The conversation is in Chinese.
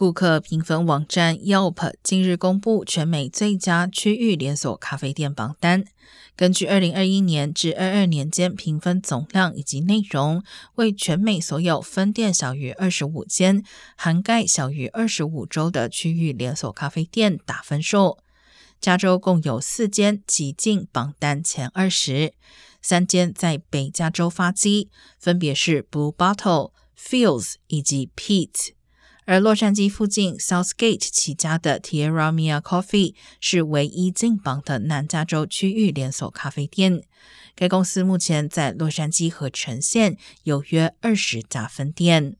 顾客评分网站 Yelp 近日公布全美最佳区域连锁咖啡店榜单。根据二零二一年至二二年间评分总量以及内容，为全美所有分店小于二十五间、涵盖小于二十五州的区域连锁咖啡店打分数。加州共有四间挤进榜单前二十，三间在北加州发迹，分别是 Blue Bottle、Fields 以及 Pete。而洛杉矶附近 Southgate 起家的 Tierra Mia Coffee 是唯一进榜的南加州区域连锁咖啡店。该公司目前在洛杉矶和城县有约二十家分店。